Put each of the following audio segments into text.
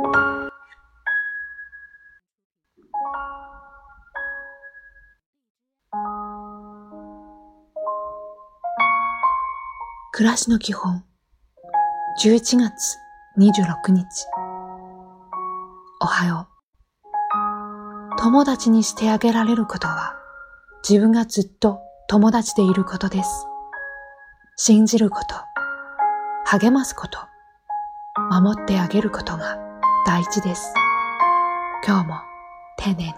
暮らしの基本。11月26日。おはよう。友達にしてあげられることは自分がずっと友達でいることです。信じること、励ますこと、守ってあげることが大事です。今日も丁寧に。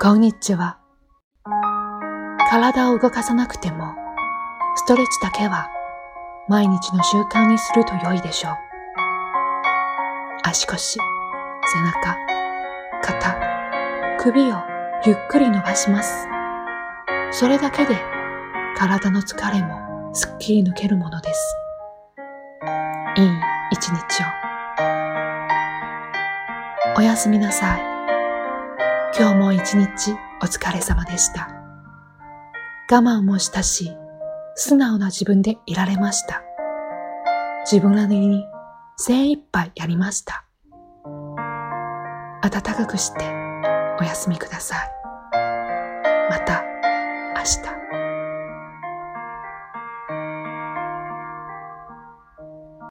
こんにちは。体を動かさなくても、ストレッチだけは毎日の習慣にすると良いでしょう。足腰、背中、肩、首をゆっくり伸ばします。それだけで体の疲れもすっきり抜けるものです。いい一日を。おやすみなさい。今日も一日お疲れ様でした。我慢もしたし、素直な自分でいられました。自分なりに精一杯やりました。暖かくしてお休みください。また明日